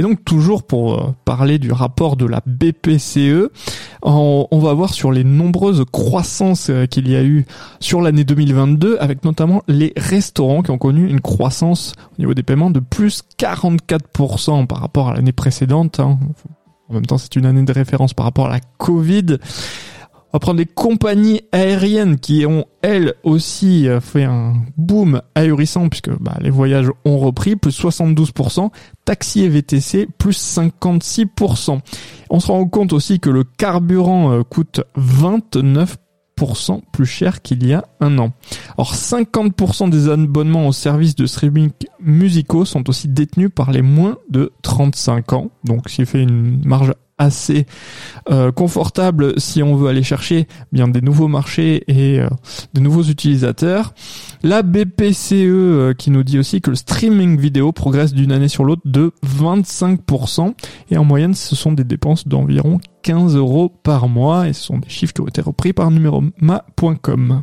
Et donc toujours pour euh, parler du rapport de la BPCE, on, va voir sur les nombreuses croissances euh, qu'il y a eu sur l'année 2022, avec notamment les restaurants qui ont connu une croissance au niveau des paiements de plus 44% par rapport à l'année précédente. hein. En même temps, c'est une année de référence par rapport à la Covid. On va prendre les compagnies aériennes qui ont elles aussi euh, fait un boom ahurissant puisque bah, les voyages ont repris, plus 72%, taxi et VTC, plus 56%. On se rend compte aussi que le carburant euh, coûte 29% plus cher qu'il y a un an. Or 50% des abonnements aux services de streaming musicaux sont aussi détenus par les moins de 35 ans, donc ce qui fait une marge assez euh, confortable si on veut aller chercher bien des nouveaux marchés et euh, de nouveaux utilisateurs. La BPCE euh, qui nous dit aussi que le streaming vidéo progresse d'une année sur l'autre de 25% et en moyenne ce sont des dépenses d'environ 15 euros par mois et ce sont des chiffres qui ont été repris par numeroma.com.